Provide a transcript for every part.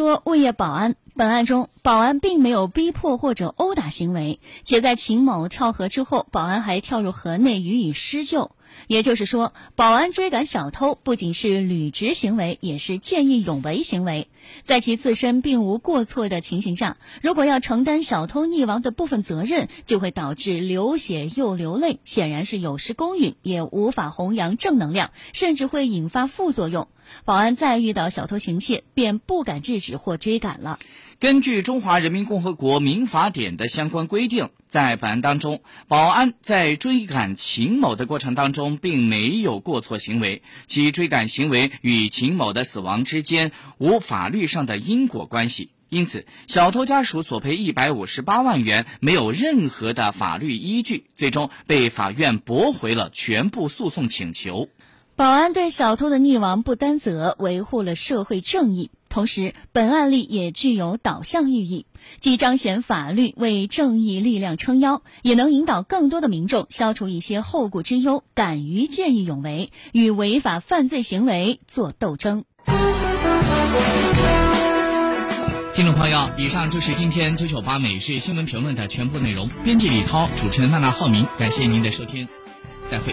说物业保安。本案中，保安并没有逼迫或者殴打行为，且在秦某跳河之后，保安还跳入河内予以施救。也就是说，保安追赶小偷不仅是履职行为，也是见义勇为行为。在其自身并无过错的情形下，如果要承担小偷溺亡的部分责任，就会导致流血又流泪，显然是有失公允，也无法弘扬正能量，甚至会引发副作用。保安再遇到小偷行窃，便不敢制止或追赶了。根据《中华人民共和国民法典》的相关规定，在本案当中，保安在追赶秦某的过程当中并没有过错行为，其追赶行为与秦某的死亡之间无法律上的因果关系，因此，小偷家属索赔一百五十八万元没有任何的法律依据，最终被法院驳回了全部诉讼请求。保安对小偷的溺亡不担责，维护了社会正义。同时，本案例也具有导向意义，既彰显法律为正义力量撑腰，也能引导更多的民众消除一些后顾之忧，敢于见义勇为，与违法犯罪行为作斗争。听众朋友，以上就是今天九九八每日新闻评论的全部内容。编辑李涛，主持人娜娜浩明，感谢您的收听，再会。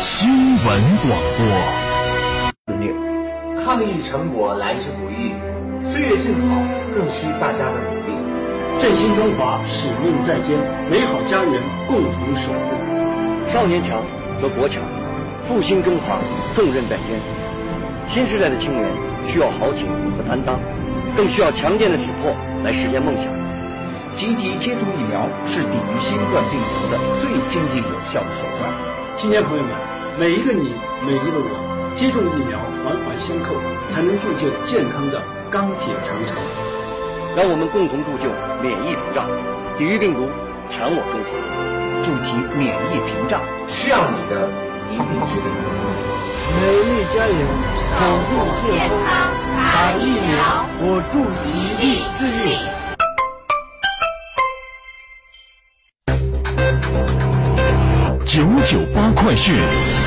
新闻广播。司令，抗疫成果来之不易，岁月静好更需大家的努力。振兴中华使命在肩，美好家园共同守护。少年强则国强，复兴中华重任在肩。新时代的青年需要豪情和担当，更需要强健的体魄来实现梦想。积极接种疫苗是抵御新冠病毒的最经济有效的手段。青年朋友们。每一个你，每一个我，接种疫苗，环环相扣，才能铸就健康的钢铁长城。让我们共同铸就免疫屏障，抵御病毒，强我中华。筑起免疫屏障，需要你的一臂之力。美丽加油，守护健康，打疫苗，我助一臂之力。九九八快讯。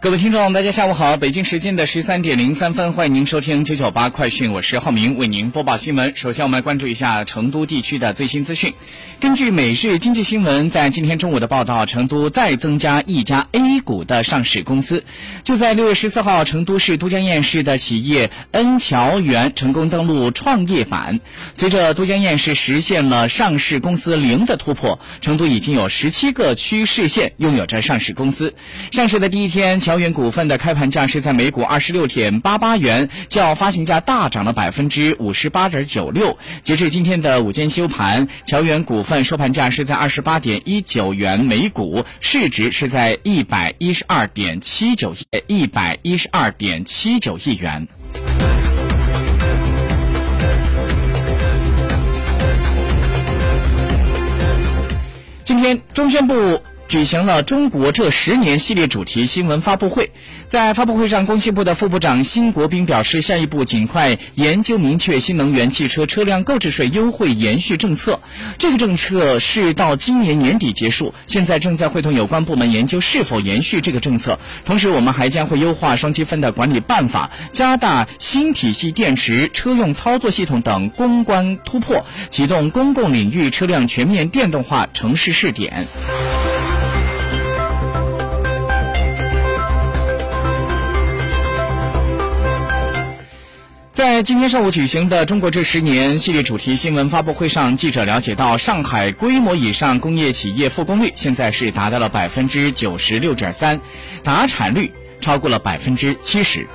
各位听众，大家下午好！北京时间的十三点零三分，欢迎您收听九九八快讯，我是浩明，为您播报新闻。首先，我们来关注一下成都地区的最新资讯。根据每日经济新闻在今天中午的报道，成都再增加一家 A 股的上市公司。就在六月十四号，成都市都江堰市的企业恩桥园成功登陆创业板。随着都江堰市实现了上市公司零的突破，成都已经有十七个区市县拥有着上市公司。上市的第一天。桥源股份的开盘价是在每股二十六点八八元，较发行价大涨了百分之五十八点九六。截至今天的午间收盘，桥源股份收盘价是在二十八点一九元每股，市值是在一百一十二点七九亿一百一十二点七九亿元。今天，中宣部。举行了中国这十年系列主题新闻发布会，在发布会上，工信部的副部长辛国斌表示，下一步尽快研究明确新能源汽车车辆购置税优惠延续政策。这个政策是到今年年底结束，现在正在会同有关部门研究是否延续这个政策。同时，我们还将会优化双积分的管理办法，加大新体系电池车用操作系统等攻关突破，启动公共领域车辆全面电动化城市试点。在今天上午举行的“中国这十年”系列主题新闻发布会上，记者了解到，上海规模以上工业企业复工率现在是达到了百分之九十六点三，达产率超过了百分之七十。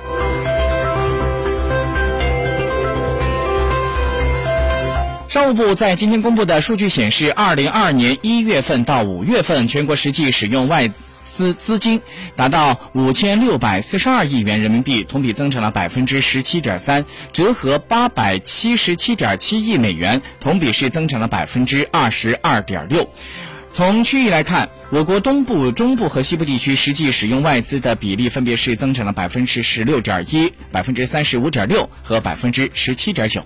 商务部在今天公布的数据显示，二零二二年一月份到五月份，全国实际使用外资资金达到五千六百四十二亿元人民币，同比增长了百分之十七点三，折合八百七十七点七亿美元，同比是增长了百分之二十二点六。从区域来看，我国东部、中部和西部地区实际使用外资的比例分别是增长了百分之十六点一、百分之三十五点六和百分之十七点九。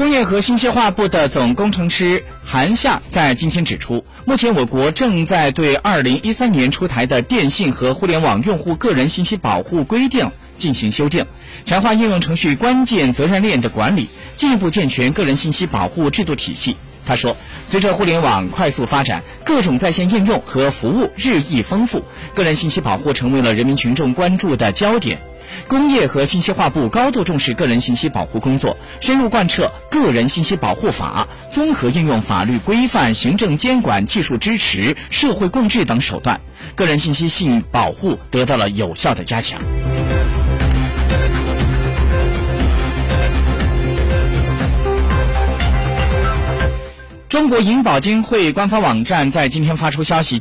工业和信息化部的总工程师韩夏在今天指出，目前我国正在对2013年出台的《电信和互联网用户个人信息保护规定》进行修订，强化应用程序关键责任链的管理，进一步健全个人信息保护制度体系。他说，随着互联网快速发展，各种在线应用和服务日益丰富，个人信息保护成为了人民群众关注的焦点。工业和信息化部高度重视个人信息保护工作，深入贯彻《个人信息保护法》，综合应用法律规范、行政监管、技术支持、社会共治等手段，个人信息信保护得到了有效的加强。中国银保监会官方网站在今天发出消息。